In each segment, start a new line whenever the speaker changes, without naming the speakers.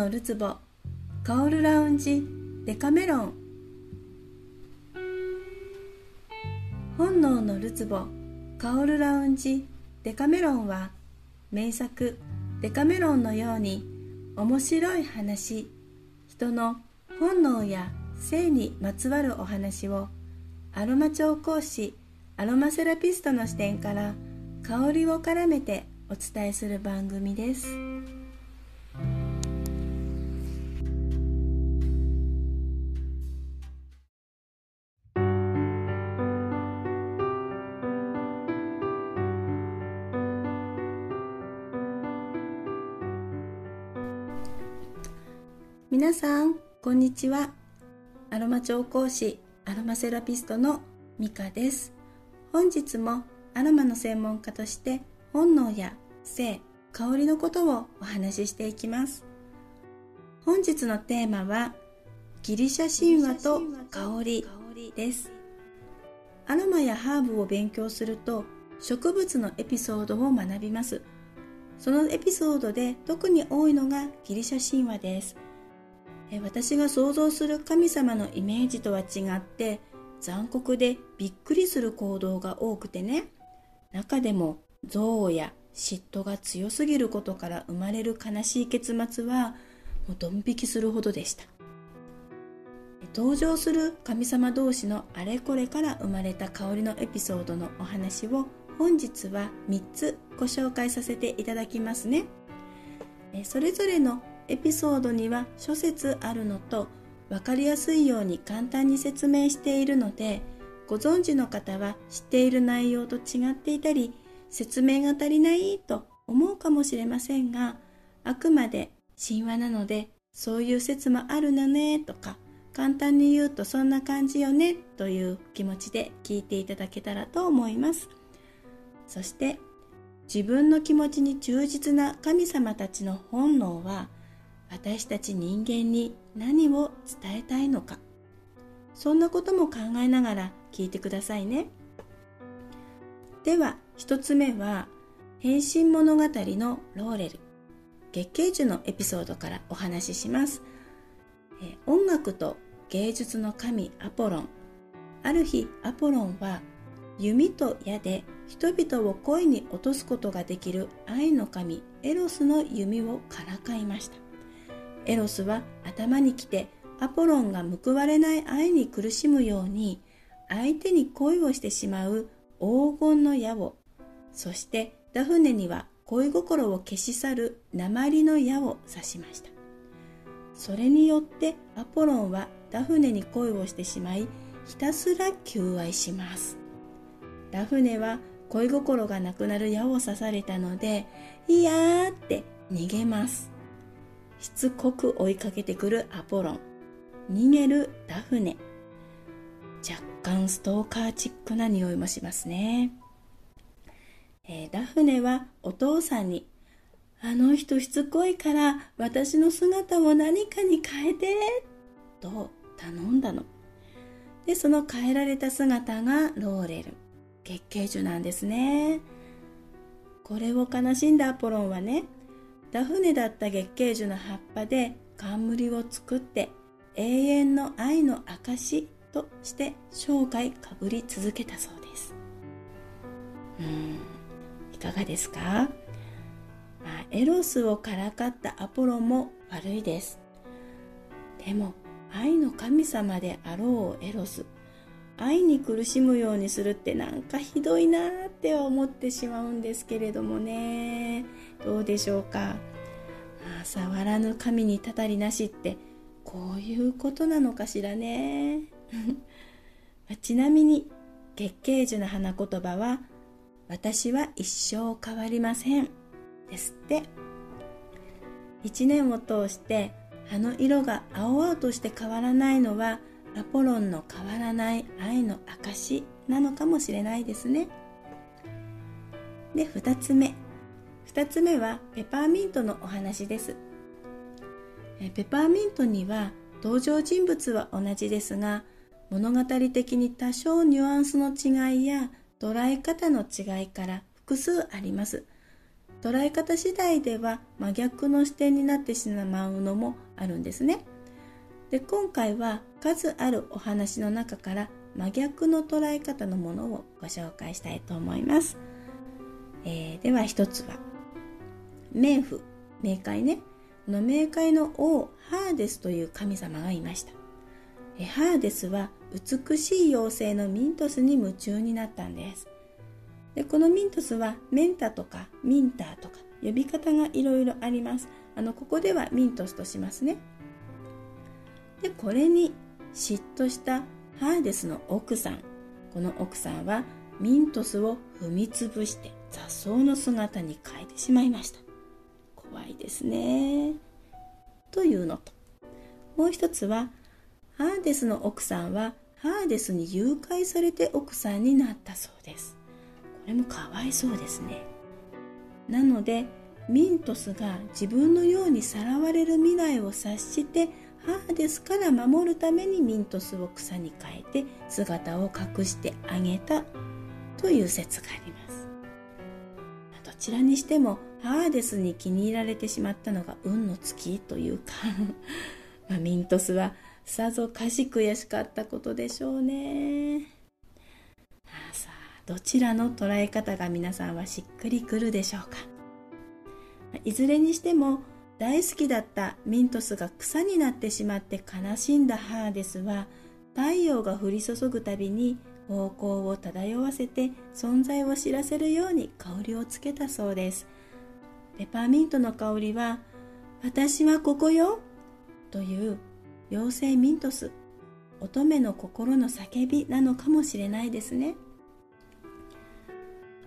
のるつぼ香るラウンジ。デカメロン。本能のるつぼ香るラウンジ。デカメロンは名作。デカメロンのように面白い話。人の本能や性にまつわるお話をアロマ調香師アロマセラピストの視点から香りを絡めてお伝えする番組です。皆さんこんにちは。アロマ調香師アロマセラピストのミカです。本日もアロマの専門家として本能や性香りのことをお話ししていきます。本日のテーマはギリシャ神話と香りです。アロマやハーブを勉強すると植物のエピソードを学びます。そのエピソードで特に多いのがギリシャ神話です。私が想像する神様のイメージとは違って残酷でびっくりする行動が多くてね。中でも憎悪や嫉妬が強すぎることから生まれる悲しい結末はもうドン引きするほどでした。登場する神様同士のあれこれから生まれた香りのエピソードのお話を本日は3つご紹介させていただきますね。それぞれのエピソードには諸説あるのと分かりやすいように簡単に説明しているのでご存知の方は知っている内容と違っていたり説明が足りないと思うかもしれませんがあくまで神話なのでそういう説もあるのねとか簡単に言うとそんな感じよねという気持ちで聞いていただけたらと思います。そして自分の気持ちに忠実な神様たちの本能は私たち人間に何を伝えたいのか。そんなことも考えながら聞いてくださいね。では一つ目は変身物語のローレル。月桂樹のエピソードからお話しします。え音楽と芸術の神アポロン。ある日アポロンは弓と矢で人々を恋に落とすことができる愛の神エロスの弓をからかいました。エロスは頭にきてアポロンが報われない愛に苦しむように相手に恋をしてしまう黄金の矢をそしてダフネには恋心を消し去る鉛の矢を刺しました。それによってアポロンはダフネに恋をしてしまいひたすら求愛します。ダフネは恋心がなくなる矢を刺されたのでいやーって逃げます。しつこく追いかけてくるアポロン。逃げるダフネ。若干ストーカーチックな匂いもしますね、えー、ダフネはお父さんにあの人しつこいから私の姿を何かに変えてと頼んだの。でその変えられた姿がローレル。月桂樹なんですね。これを悲しんだアポロンはねダフネだった月桂樹の葉っぱで冠を作って永遠の愛の証として生涯かぶり続けたそうです。うん。いかがですか、まあ、エロスをからかったアポロも悪いです。でも愛の神様であろうエロス。愛に苦しむようにするってなんかひどいなって思ってしまうんですけれどもね。どうでしょうか。触らぬ神にたたりなしってこういうことなのかしらね。ちなみに月桂樹の花言葉は私は一生変わりません。ですって。一年を通して葉の色が青々として変わらないのはアポロンの変わらない愛の証なのかもしれないですね。で2つ目2つ目はペパーミントのお話ですペパーミントには登場人物は同じですが物語的に多少ニュアンスの違いや捉え方の違いから複数あります捉え方次第では真逆の視点になってしまうのもあるんですね。で今回は数あるお話の中から真逆の捉え方のものをご紹介したいと思います。えー、では一つは冥府冥界ねこの冥界の王ハーデスという神様がいました。えハーデスは美しい妖精のミントスに夢中になったんです。でこのミントスはメンタとかミンターとか呼び方がいろいろあります。あのここではミントスとしますね。でこれに嫉妬したハーデスの奥さんこの奥さんはミントスを踏みつぶして雑草の姿に変えてしまいました。怖いですね。というのともう一つはハーデスの奥さんはハーデスに誘拐されて奥さんになったそうです。これもかわいそうですね。なのでミントスが自分のようにさらわれる未来を察してハーデスから守るためにミントスを草に変えて姿を隠してあげたという説があります。ちらにしてもハーデスに気に入られてしまったのが運の尽きというか まあ、ミントスはさぞかし悔しかったことでしょうね。さあどちらの捉え方が皆さんはしっくりくるでしょうか。いずれにしても大好きだったミントスが草になってしまって悲しんだハーデスは太陽が降り注ぐたびに方向を漂わせて存在を知らせるように香りをつけたそうです。ペパーミントの香りは「私はここよ」という妖精ミントス乙女の心の叫びなのかもしれないですね。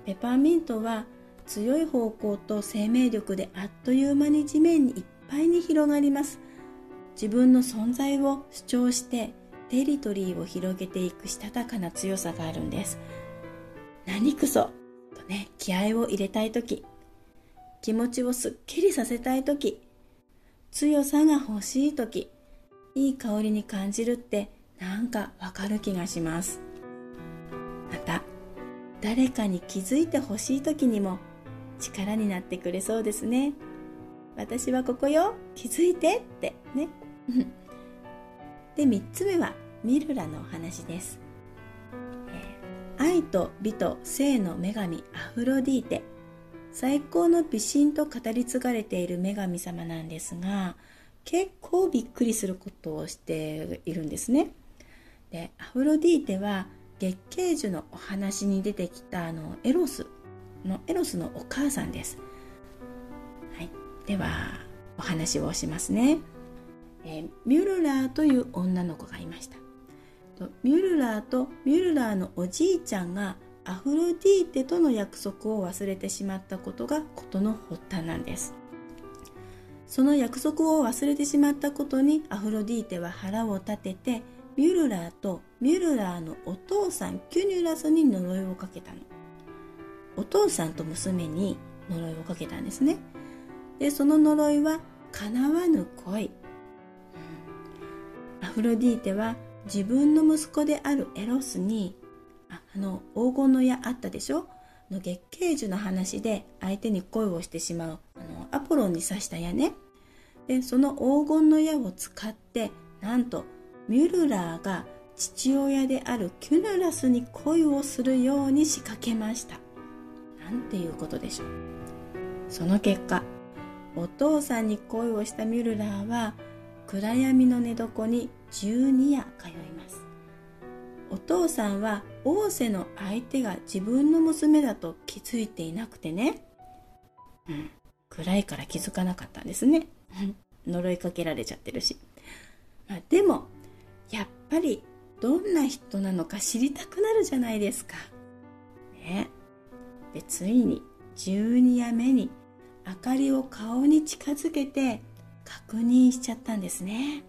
ペパーミントは強い方向と生命力であっという間に地面にいっぱいに広がります。自分の存在を主張してテリトリーを広げていくしたたかな強さがあるんです。何くそ。とね気合を入れたい時。気持ちをすっきりさせたい時。強さが欲しい時。いい香りに感じるってなんかわかる気がします。また誰かに気づいてほしい時にも力になってくれそうですね。私はここよ。気づいてってね。で3つ目はミルラのお話です、え、愛と美と性の女神アフロディーテ。最高の美神と語り継がれている女神様なんですが結構びっくりすることをしているんですね。でアフロディーテは月桂樹のお話に出てきたあのエロスのエロスのお母さんです、はい、ではお話をしますね、えー、ミュルラーという女の子がいました。ミュルラーとミュルラーのおじいちゃんがアフロディーテとの約束を忘れてしまったことが事の発端なんです。その約束を忘れてしまったことにアフロディーテは腹を立ててミュルラーとミュルラーのお父さんキュニュラスに呪いをかけたの。お父さんと娘に呪いをかけたんですね。でその呪いは叶わぬ恋、アフロディーテは自分の息子であるエロスにあの黄金の矢あったでしょ？の月桂樹の話で相手に恋をしてしまうあのアポロンに刺した矢ね。でその黄金の矢を使ってなんとミュルラーが父親であるキュヌラスに恋をするように仕掛けました。なんていうことでしょう。その結果お父さんに恋をしたミュルラーは暗闇の寝床に12夜通います。お父さんは王政の相手が自分の娘だと気づいていなくてね、うん、暗いから気づかなかったんですね。呪いかけられちゃってるし、まあ、でもやっぱりどんな人なのか知りたくなるじゃないですか。ね。でついに12夜目に明かりを顔に近づけて確認しちゃったんですね。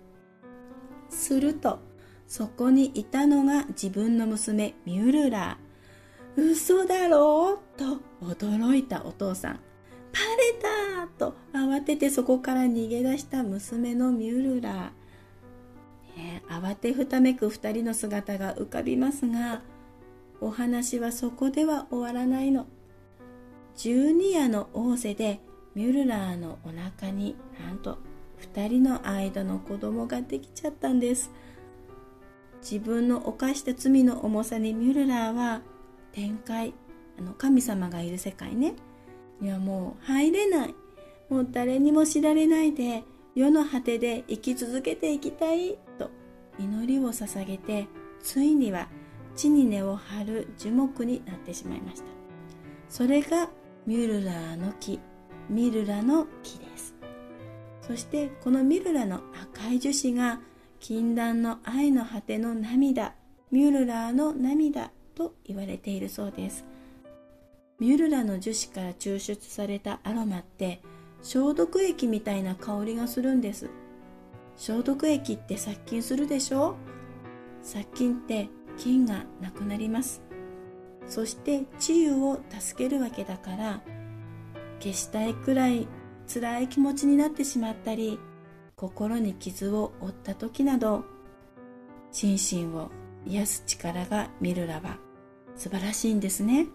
するとそこにいたのが自分の娘ミュルラー。嘘だろう？と驚いたお父さん。バレたと慌ててそこから逃げ出した娘のミュルラー、ね、慌てふためく2人の姿が浮かびますがお話はそこでは終わらないの。12夜の仰せでミュルラーのお腹になんと2人の間の子供ができちゃったんです。自分の犯した罪の重さにミュルラーは天界あの神様がいる世界ね。にはもう入れない。もう誰にも知られないで世の果てで生き続けていきたいと祈りを捧げてついには地に根を張る樹木になってしまいました。それがミュルラーの木。ミルラの木です。そしてこのミルラの赤い樹脂が禁断の愛の果ての涙ミュルラーの涙と言われているそうです。ミュルラの樹脂から抽出されたアロマって消毒液みたいな香りがするんです。消毒液って殺菌するでしょ？殺菌って菌がなくなります。そして治癒を助けるわけだから消したいくらい辛い気持ちになってしまったり心に傷を負った時など心身を癒す力がミルラは素晴らしいんですね。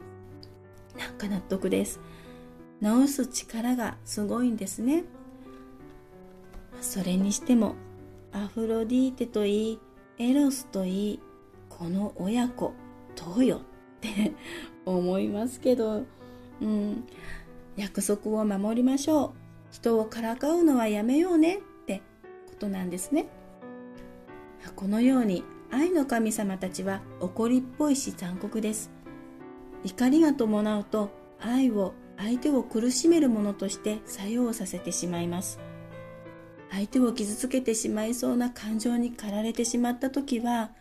なんか納得です。治す力がすごいんですね。それにしてもアフロディーテといいエロスといいこの親子どうよって 思いますけど。うん。約束を守りましょう。人をからかうのはやめようねってことなんですね。このように愛の神様たちは怒りっぽいし残酷です。怒りが伴うと愛を相手を苦しめるものとして作用させてしまいます。相手を傷つけてしまいそうな感情に駆られてしまった時は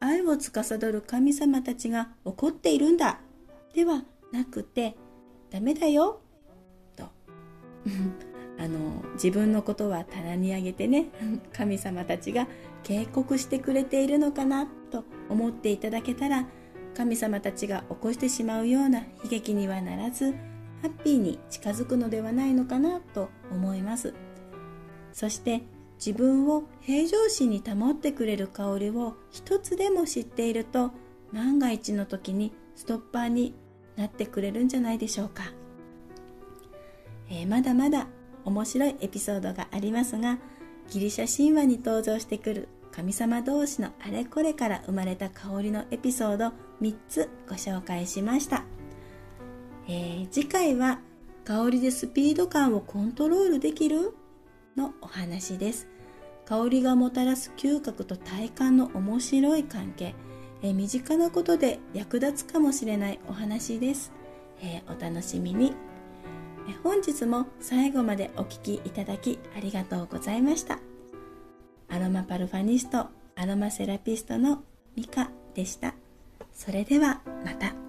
愛を司る神様たちが怒っているんだ。ではなくてダメだよ。と。あの自分のことは棚に上げてね 神様たちが警告してくれているのかなと思っていただけたら神様たちが起こしてしまうような悲劇にはならずハッピーに近づくのではないのかなと思います。そして自分を平常心に保ってくれる香りを一つでも知っていると万が一の時にストッパーになってくれるんじゃないでしょうか、えー、まだまだ面白いエピソードがありますがギリシャ神話に登場してくる神様同士のあれこれから生まれた香りのエピソード3つご紹介しました。えー、次回は香りでスピード感をコントロールできるのお話です。香りがもたらす嗅覚と体感の面白い関係、えー、身近なことで役立つかもしれないお話です、えー、お楽しみに、本日も最後までお聴きいただきありがとうございました。アロマパルファニストアロマセラピストのミカでした。それではまた。